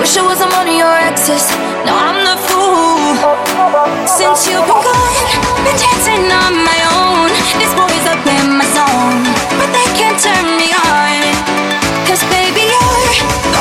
Wish I wasn't one of your exes. Now I'm the fool. Since you've been gone, been dancing on my own. This boys up in my zone, but they can't turn me on. Cause baby, you're.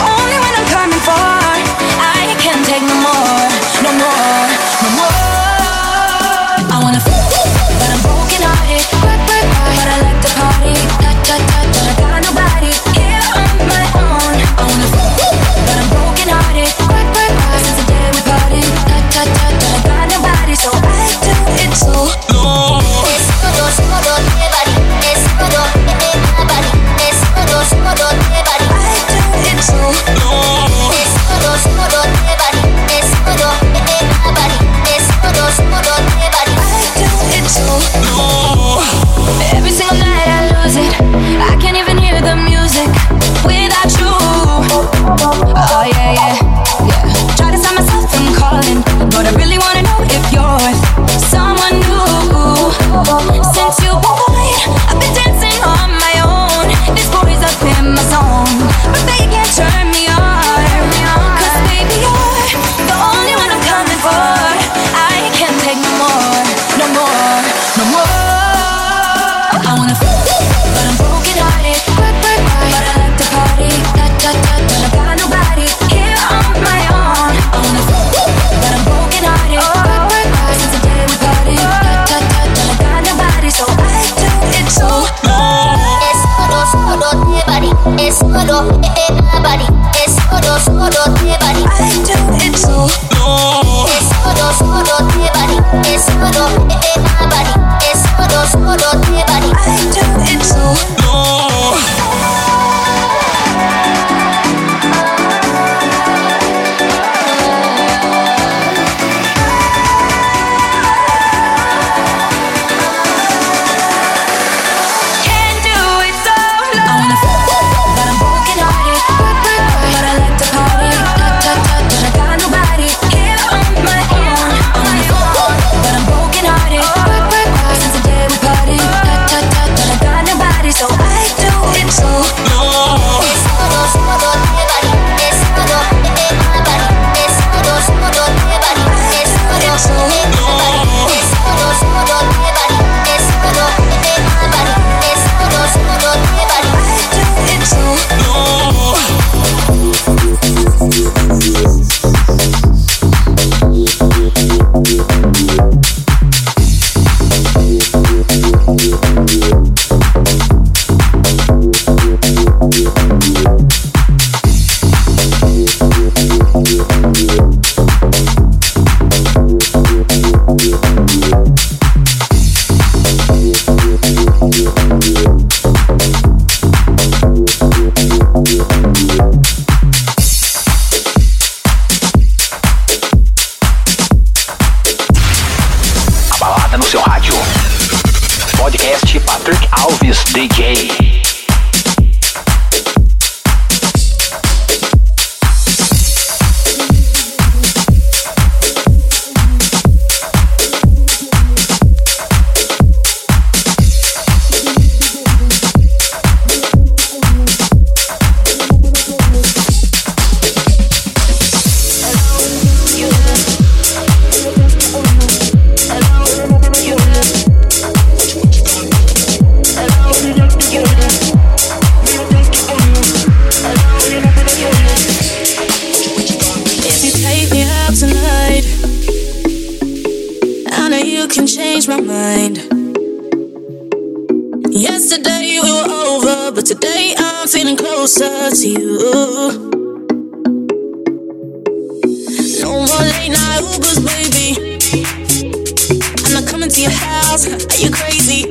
House. Are you crazy?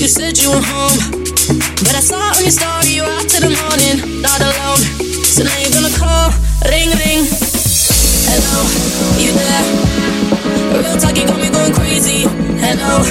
You said you were home, but I saw on your story you were out to the morning, not alone. So now you're gonna call, ring ring. Hello, you there? Real talk, you got me going crazy. Hello,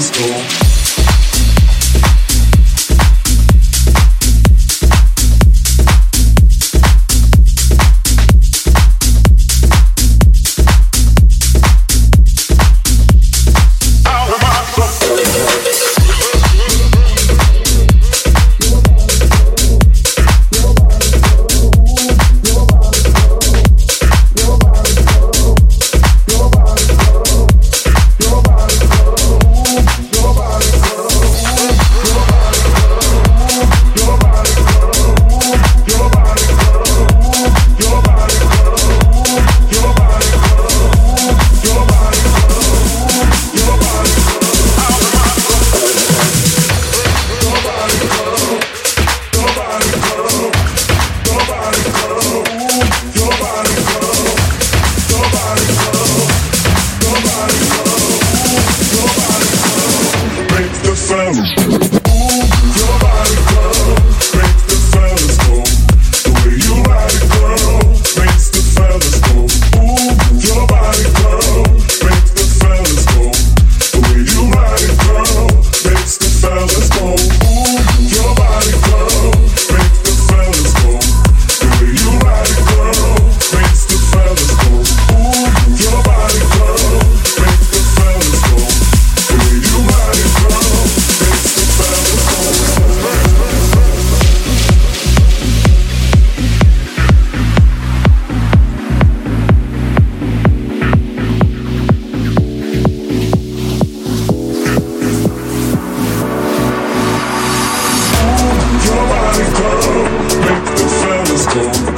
school. Stone.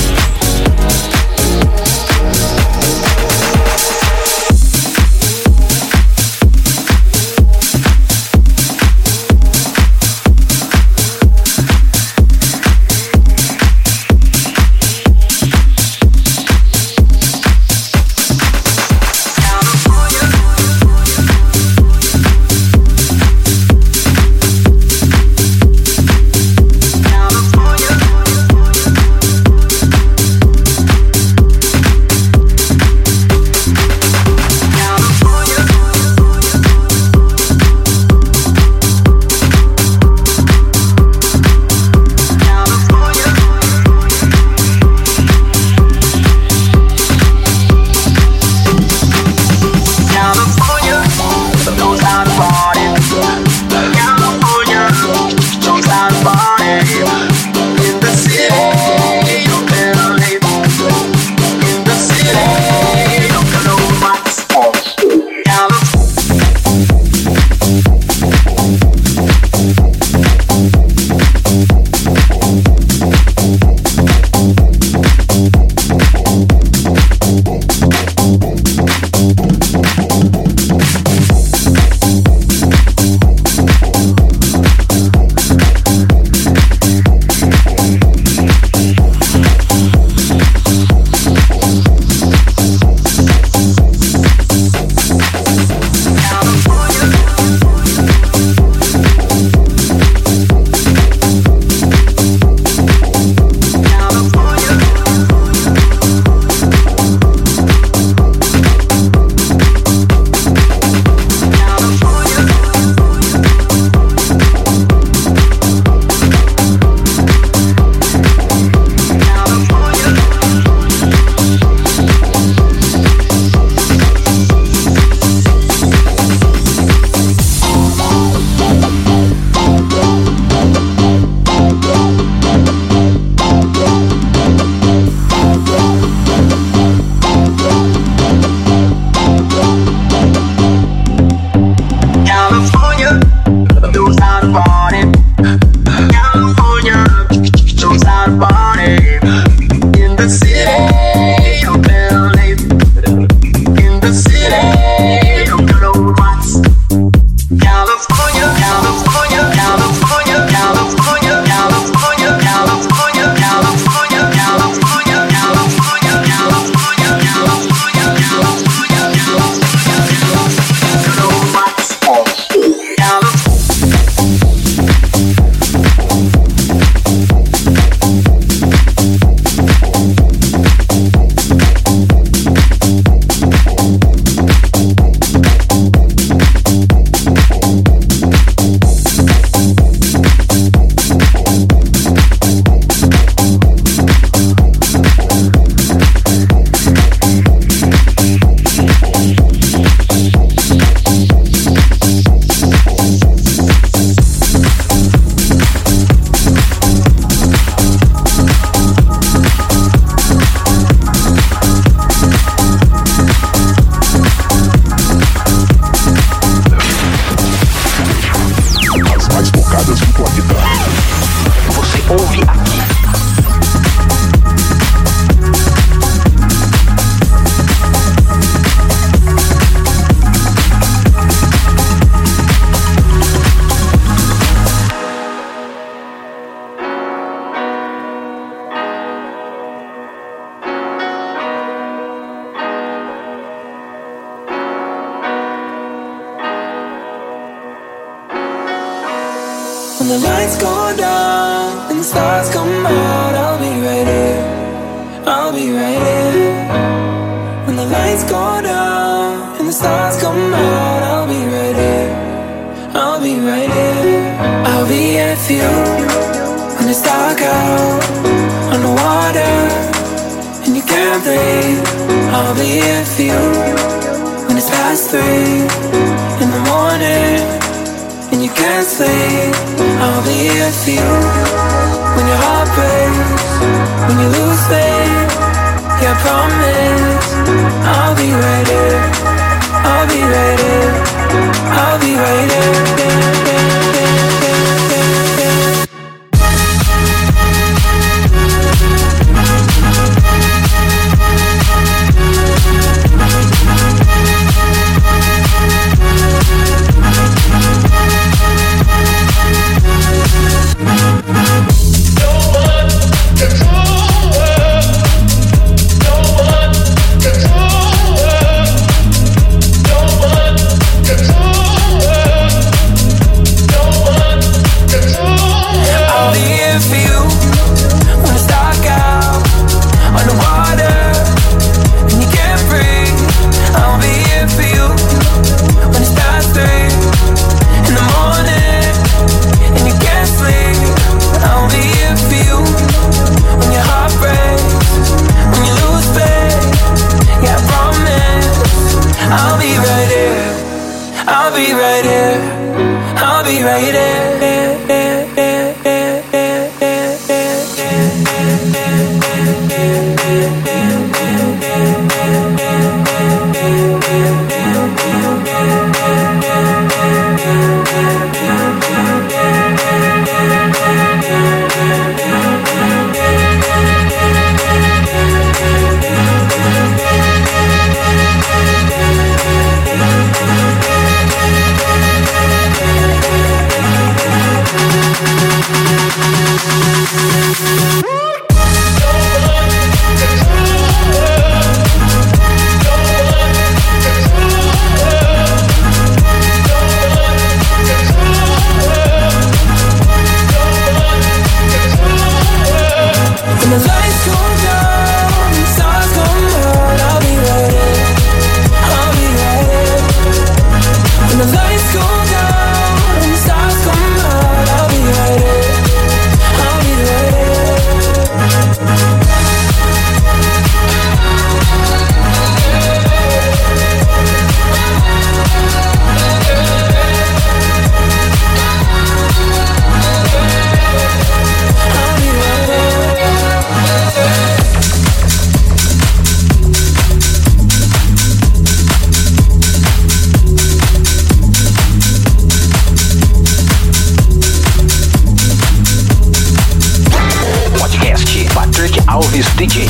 DJ.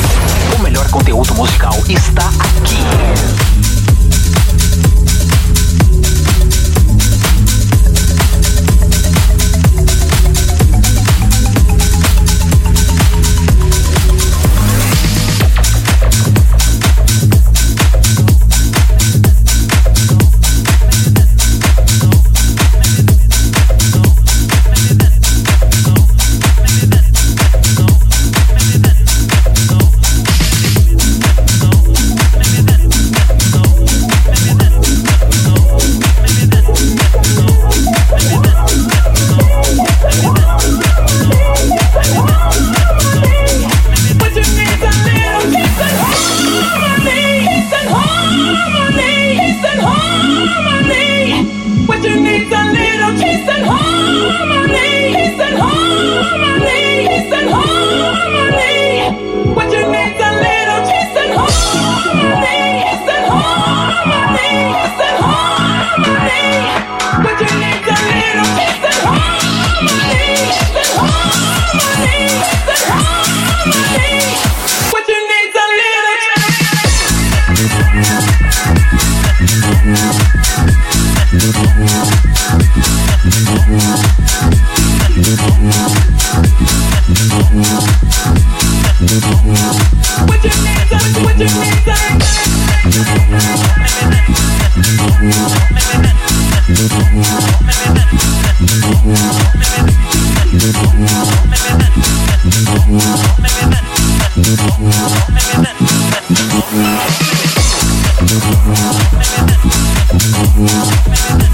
O melhor conteúdo musical está aqui. Check me out.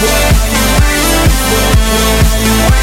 Whoa, whoa, whoa,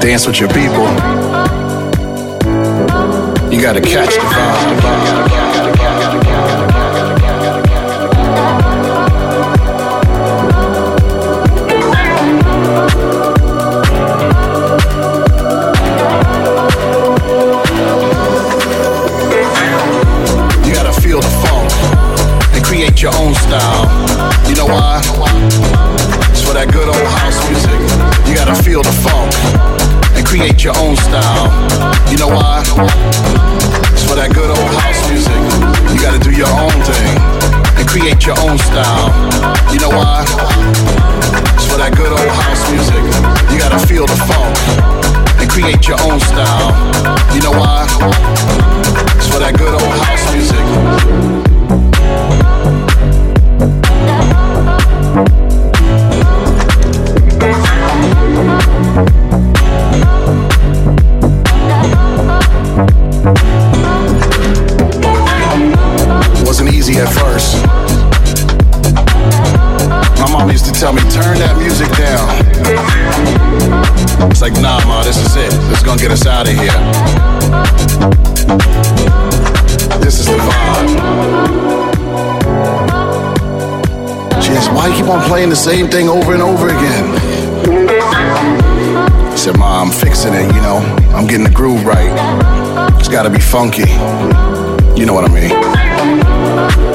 dance with your people. You gotta catch the vibe. create your own style. You know why? It's for that good old house music. You gotta do your own thing and create your own style. You know why? It's for that good old house music. You gotta feel the funk and create your own style. You know why? It's for that good old house music. playing the same thing over and over again. I said, Ma, I'm fixing it, you know. I'm getting the groove right. It's gotta be funky. You know what I mean.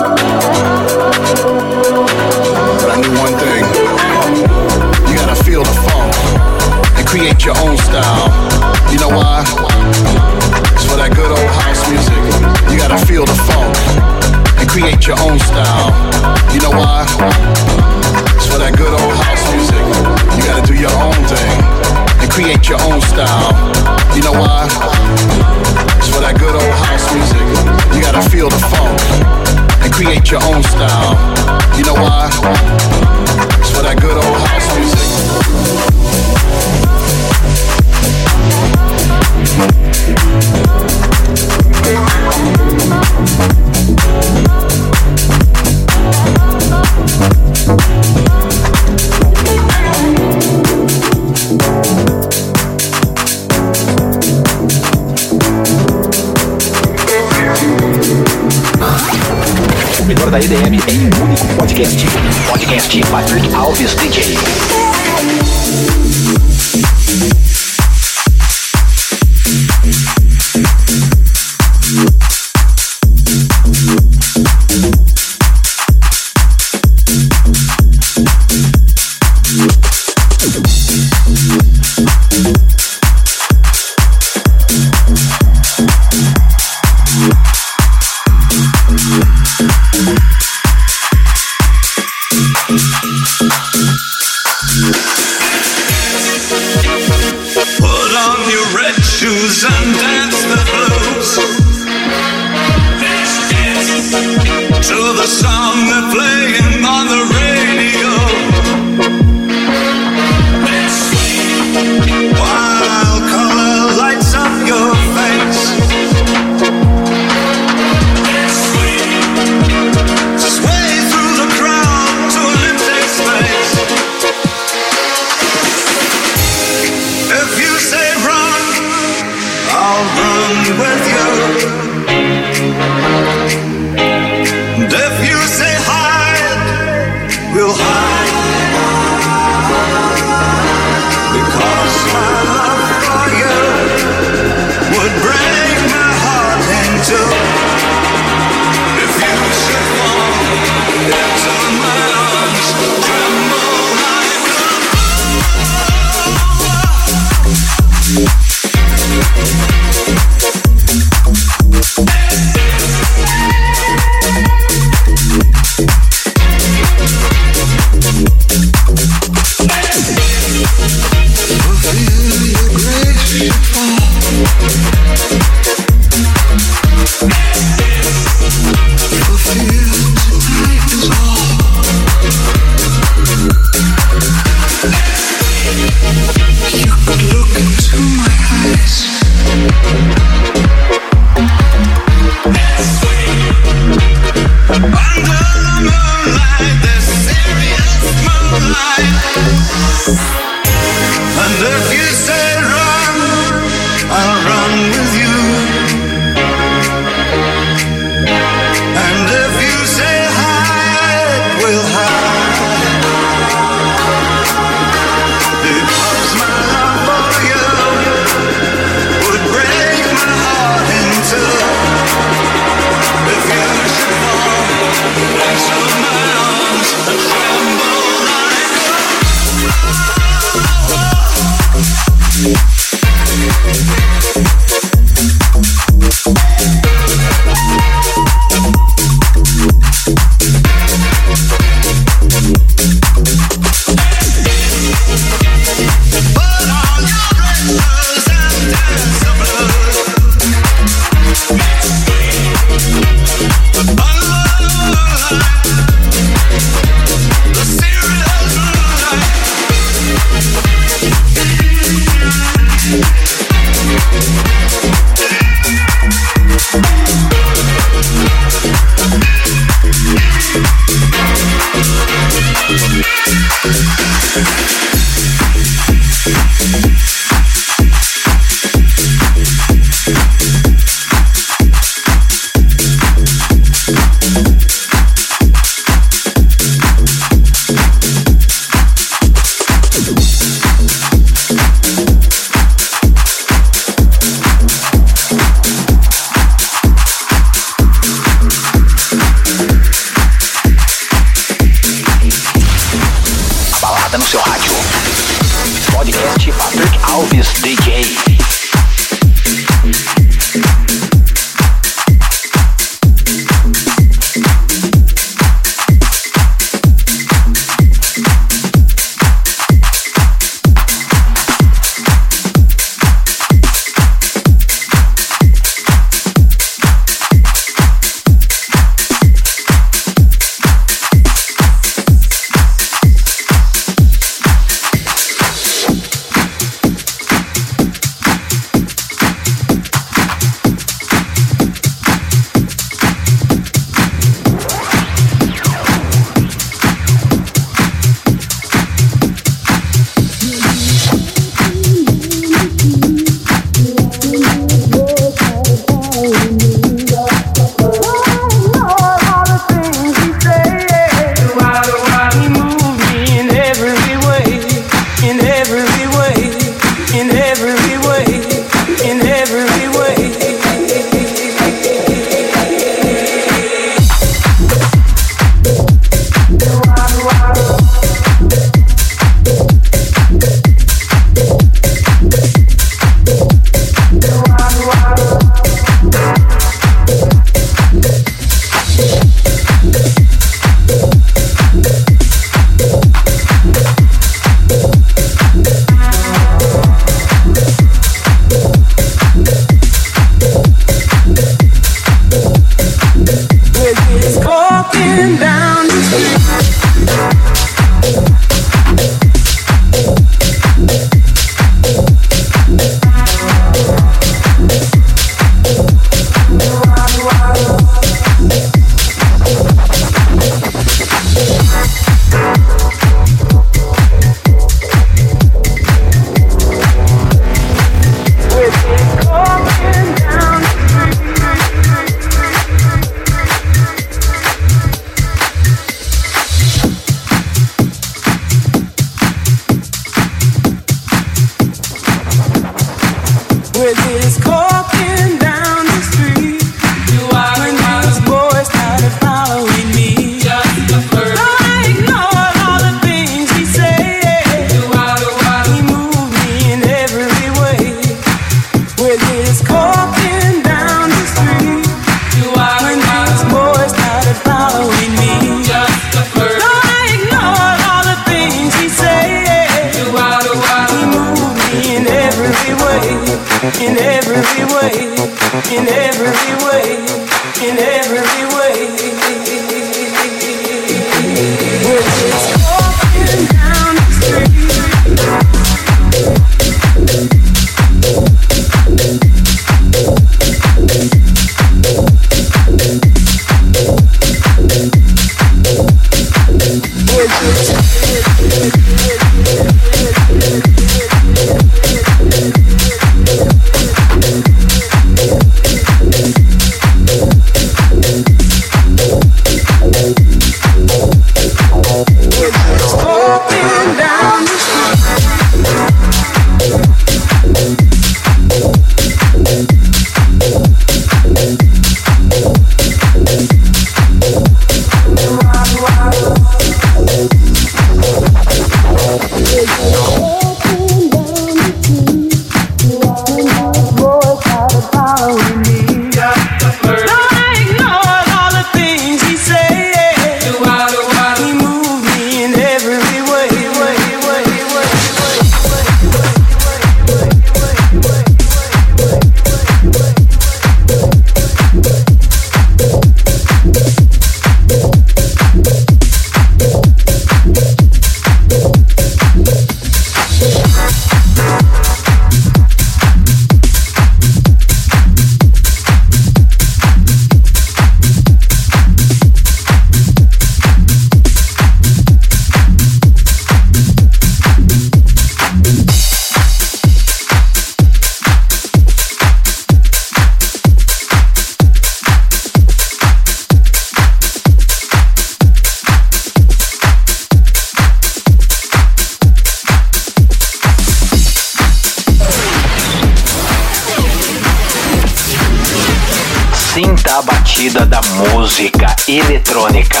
eletrônica.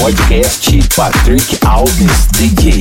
Podcast Patrick Alves DJ.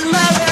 my